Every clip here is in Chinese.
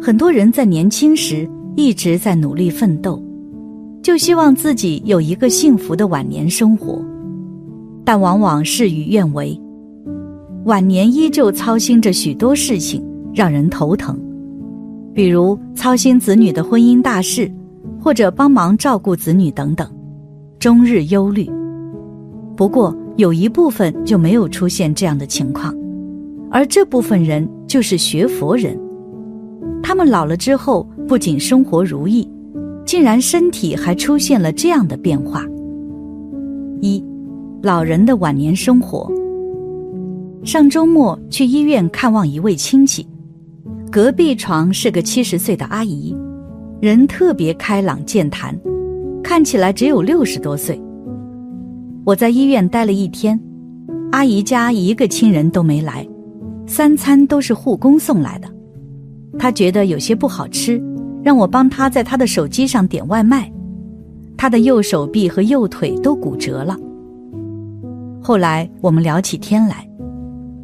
很多人在年轻时一直在努力奋斗，就希望自己有一个幸福的晚年生活，但往往事与愿违，晚年依旧操心着许多事情，让人头疼。比如操心子女的婚姻大事，或者帮忙照顾子女等等，终日忧虑。不过有一部分就没有出现这样的情况，而这部分人就是学佛人。他们老了之后，不仅生活如意，竟然身体还出现了这样的变化。一，老人的晚年生活。上周末去医院看望一位亲戚。隔壁床是个七十岁的阿姨，人特别开朗健谈，看起来只有六十多岁。我在医院待了一天，阿姨家一个亲人都没来，三餐都是护工送来的。她觉得有些不好吃，让我帮她在她的手机上点外卖。她的右手臂和右腿都骨折了。后来我们聊起天来，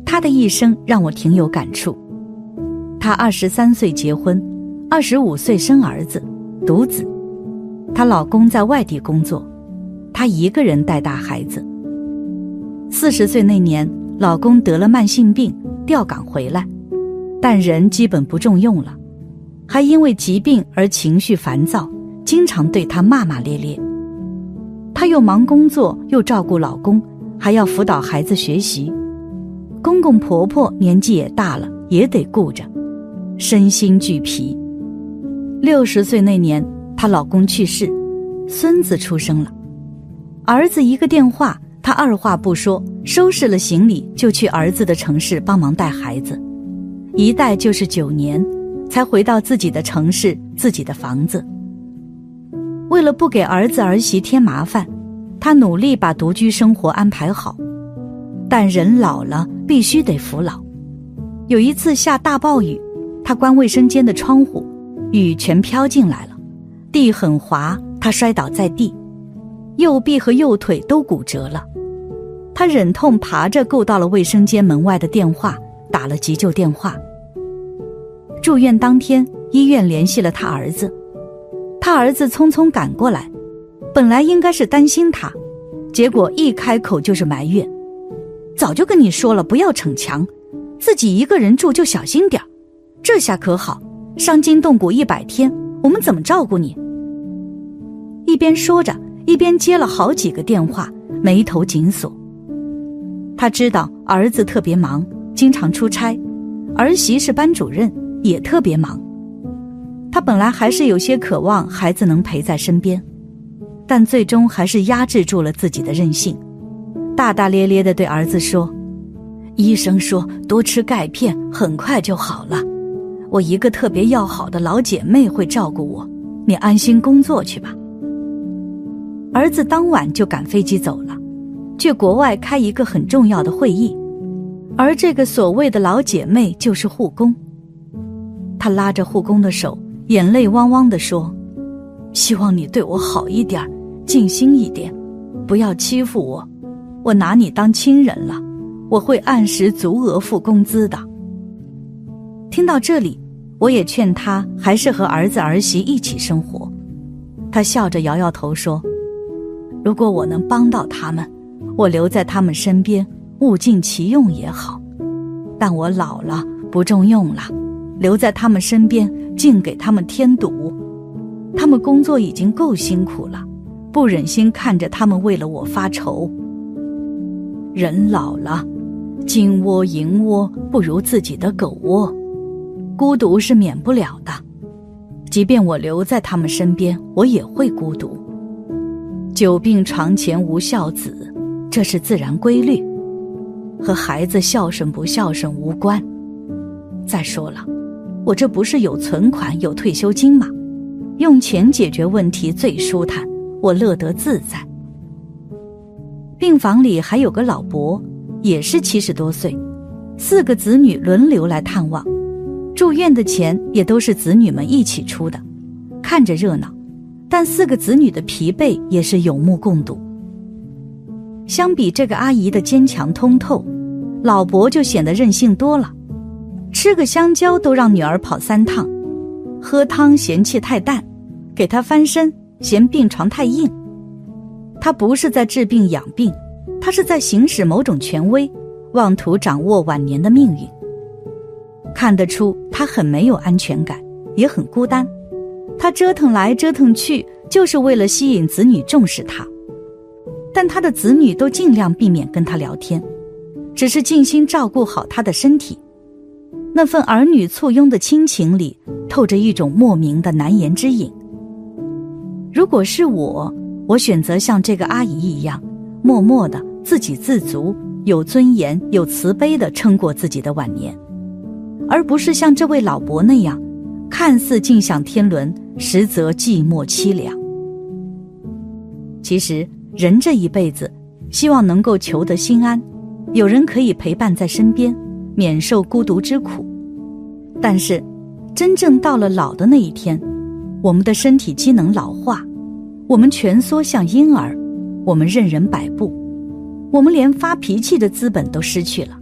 她的一生让我挺有感触。她二十三岁结婚，二十五岁生儿子，独子。她老公在外地工作，她一个人带大孩子。四十岁那年，老公得了慢性病，调岗回来，但人基本不中用了，还因为疾病而情绪烦躁，经常对他骂骂咧咧。她又忙工作，又照顾老公，还要辅导孩子学习。公公婆婆年纪也大了，也得顾着。身心俱疲。六十岁那年，她老公去世，孙子出生了，儿子一个电话，她二话不说，收拾了行李就去儿子的城市帮忙带孩子，一待就是九年，才回到自己的城市、自己的房子。为了不给儿子儿媳添麻烦，她努力把独居生活安排好，但人老了必须得服老。有一次下大暴雨。他关卫生间的窗户，雨全飘进来了，地很滑，他摔倒在地，右臂和右腿都骨折了。他忍痛爬着够到了卫生间门外的电话，打了急救电话。住院当天，医院联系了他儿子，他儿子匆匆赶过来，本来应该是担心他，结果一开口就是埋怨：“早就跟你说了，不要逞强，自己一个人住就小心点。”这下可好，伤筋动骨一百天，我们怎么照顾你？一边说着，一边接了好几个电话，眉头紧锁。他知道儿子特别忙，经常出差，儿媳是班主任，也特别忙。他本来还是有些渴望孩子能陪在身边，但最终还是压制住了自己的任性，大大咧咧的对儿子说：“医生说多吃钙片，很快就好了。”我一个特别要好的老姐妹会照顾我，你安心工作去吧。儿子当晚就赶飞机走了，去国外开一个很重要的会议，而这个所谓的老姐妹就是护工。她拉着护工的手，眼泪汪汪的说：“希望你对我好一点，尽心一点，不要欺负我。我拿你当亲人了，我会按时足额付工资的。”听到这里。我也劝他还是和儿子儿媳一起生活。他笑着摇摇头说：“如果我能帮到他们，我留在他们身边，物尽其用也好。但我老了，不中用了，留在他们身边，竟给他们添堵。他们工作已经够辛苦了，不忍心看着他们为了我发愁。人老了，金窝银窝不如自己的狗窝。”孤独是免不了的，即便我留在他们身边，我也会孤独。久病床前无孝子，这是自然规律，和孩子孝顺不孝顺无关。再说了，我这不是有存款、有退休金吗？用钱解决问题最舒坦，我乐得自在。病房里还有个老伯，也是七十多岁，四个子女轮流来探望。住院的钱也都是子女们一起出的，看着热闹，但四个子女的疲惫也是有目共睹。相比这个阿姨的坚强通透，老伯就显得任性多了，吃个香蕉都让女儿跑三趟，喝汤嫌弃太淡，给他翻身嫌病床太硬。他不是在治病养病，他是在行使某种权威，妄图掌握晚年的命运。看得出他很没有安全感，也很孤单。他折腾来折腾去，就是为了吸引子女重视他。但他的子女都尽量避免跟他聊天，只是尽心照顾好他的身体。那份儿女簇拥的亲情里，透着一种莫名的难言之隐。如果是我。我选择像这个阿姨一样，默默的、自给自足、有尊严、有慈悲的撑过自己的晚年，而不是像这位老伯那样，看似尽享天伦，实则寂寞凄凉。其实，人这一辈子，希望能够求得心安，有人可以陪伴在身边，免受孤独之苦。但是，真正到了老的那一天，我们的身体机能老化。我们蜷缩像婴儿，我们任人摆布，我们连发脾气的资本都失去了。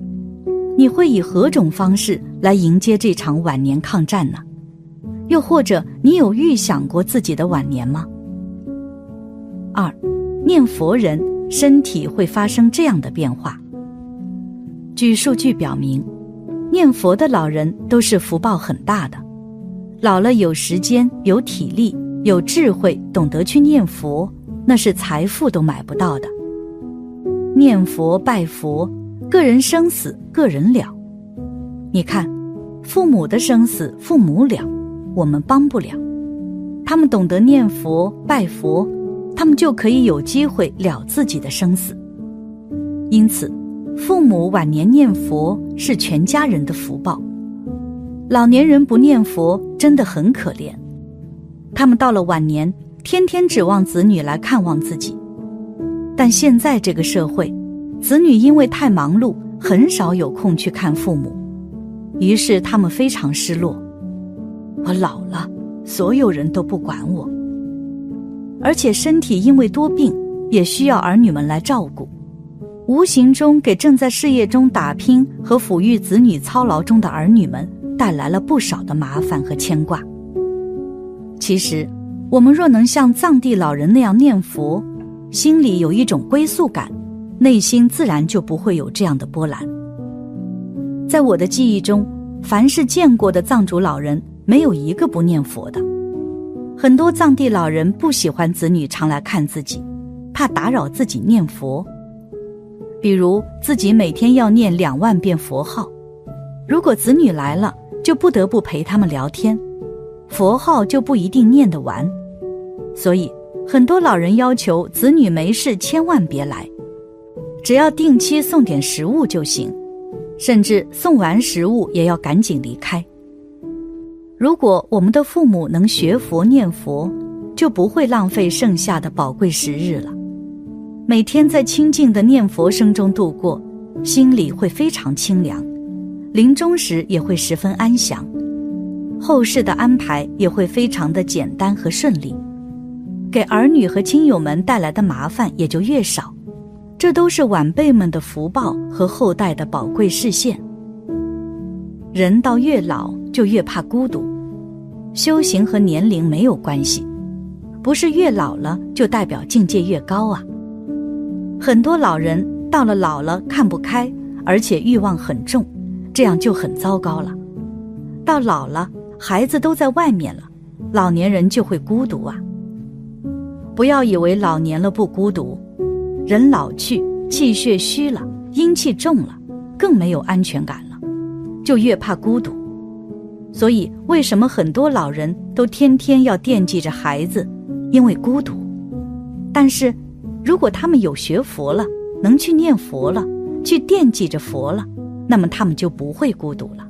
你会以何种方式来迎接这场晚年抗战呢？又或者，你有预想过自己的晚年吗？二，念佛人身体会发生这样的变化。据数据表明，念佛的老人都是福报很大的，老了有时间有体力。有智慧，懂得去念佛，那是财富都买不到的。念佛拜佛，个人生死个人了。你看，父母的生死父母了，我们帮不了。他们懂得念佛拜佛，他们就可以有机会了自己的生死。因此，父母晚年念佛是全家人的福报。老年人不念佛，真的很可怜。他们到了晚年，天天指望子女来看望自己，但现在这个社会，子女因为太忙碌，很少有空去看父母，于是他们非常失落。我老了，所有人都不管我，而且身体因为多病，也需要儿女们来照顾，无形中给正在事业中打拼和抚育子女操劳中的儿女们带来了不少的麻烦和牵挂。其实，我们若能像藏地老人那样念佛，心里有一种归宿感，内心自然就不会有这样的波澜。在我的记忆中，凡是见过的藏族老人，没有一个不念佛的。很多藏地老人不喜欢子女常来看自己，怕打扰自己念佛。比如自己每天要念两万遍佛号，如果子女来了，就不得不陪他们聊天。佛号就不一定念得完，所以很多老人要求子女没事千万别来，只要定期送点食物就行，甚至送完食物也要赶紧离开。如果我们的父母能学佛念佛，就不会浪费剩下的宝贵时日了。每天在清静的念佛声中度过，心里会非常清凉，临终时也会十分安详。后事的安排也会非常的简单和顺利，给儿女和亲友们带来的麻烦也就越少，这都是晚辈们的福报和后代的宝贵视线。人到越老就越怕孤独，修行和年龄没有关系，不是越老了就代表境界越高啊。很多老人到了老了看不开，而且欲望很重，这样就很糟糕了。到老了。孩子都在外面了，老年人就会孤独啊！不要以为老年了不孤独，人老去，气血虚了，阴气重了，更没有安全感了，就越怕孤独。所以，为什么很多老人都天天要惦记着孩子？因为孤独。但是，如果他们有学佛了，能去念佛了，去惦记着佛了，那么他们就不会孤独了。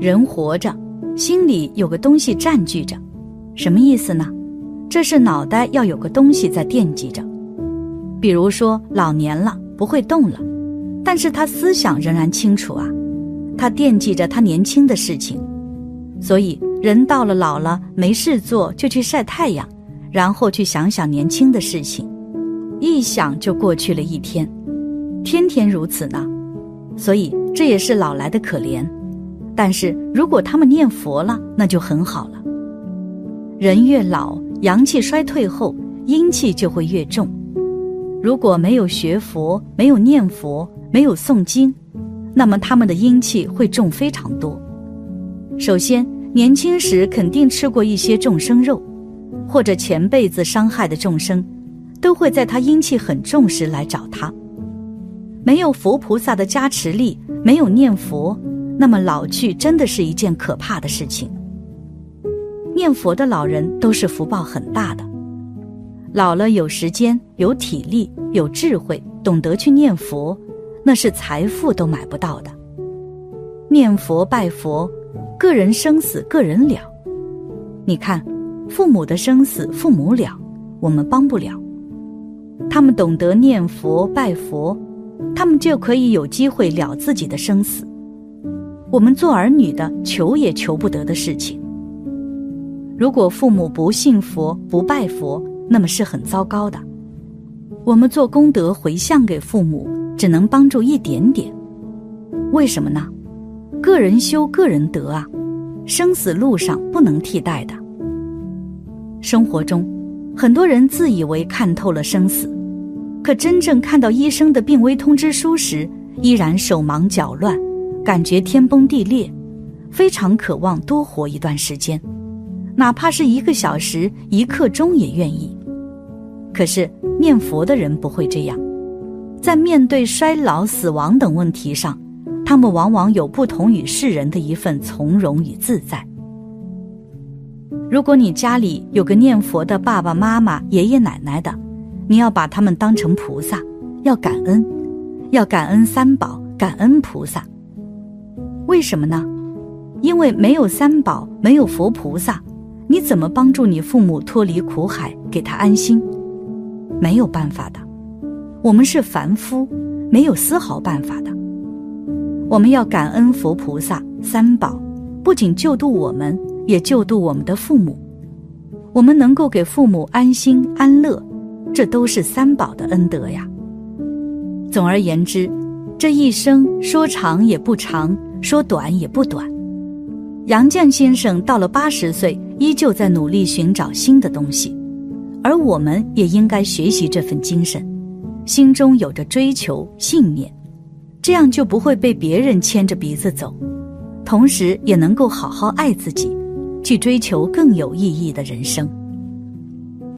人活着。心里有个东西占据着，什么意思呢？这是脑袋要有个东西在惦记着。比如说老年了不会动了，但是他思想仍然清楚啊，他惦记着他年轻的事情。所以人到了老了没事做就去晒太阳，然后去想想年轻的事情，一想就过去了一天，天天如此呢。所以这也是老来的可怜。但是如果他们念佛了，那就很好了。人越老，阳气衰退后，阴气就会越重。如果没有学佛，没有念佛，没有诵经，那么他们的阴气会重非常多。首先，年轻时肯定吃过一些众生肉，或者前辈子伤害的众生，都会在他阴气很重时来找他。没有佛菩萨的加持力，没有念佛，那么老去真的是一件可怕的事情。念佛的老人都是福报很大的，老了有时间、有体力、有智慧，懂得去念佛，那是财富都买不到的。念佛拜佛，个人生死个人了。你看，父母的生死父母了，我们帮不了。他们懂得念佛拜佛。他们就可以有机会了自己的生死。我们做儿女的求也求不得的事情。如果父母不信佛不拜佛，那么是很糟糕的。我们做功德回向给父母，只能帮助一点点。为什么呢？个人修个人得啊，生死路上不能替代的。生活中，很多人自以为看透了生死。可真正看到医生的病危通知书时，依然手忙脚乱，感觉天崩地裂，非常渴望多活一段时间，哪怕是一个小时、一刻钟也愿意。可是念佛的人不会这样，在面对衰老、死亡等问题上，他们往往有不同于世人的一份从容与自在。如果你家里有个念佛的爸爸妈妈、爷爷奶奶的，你要把他们当成菩萨，要感恩，要感恩三宝，感恩菩萨。为什么呢？因为没有三宝，没有佛菩萨，你怎么帮助你父母脱离苦海，给他安心？没有办法的。我们是凡夫，没有丝毫办法的。我们要感恩佛菩萨、三宝，不仅救度我们，也救度我们的父母。我们能够给父母安心安乐。这都是三宝的恩德呀。总而言之，这一生说长也不长，说短也不短。杨绛先生到了八十岁，依旧在努力寻找新的东西，而我们也应该学习这份精神，心中有着追求信念，这样就不会被别人牵着鼻子走，同时也能够好好爱自己，去追求更有意义的人生。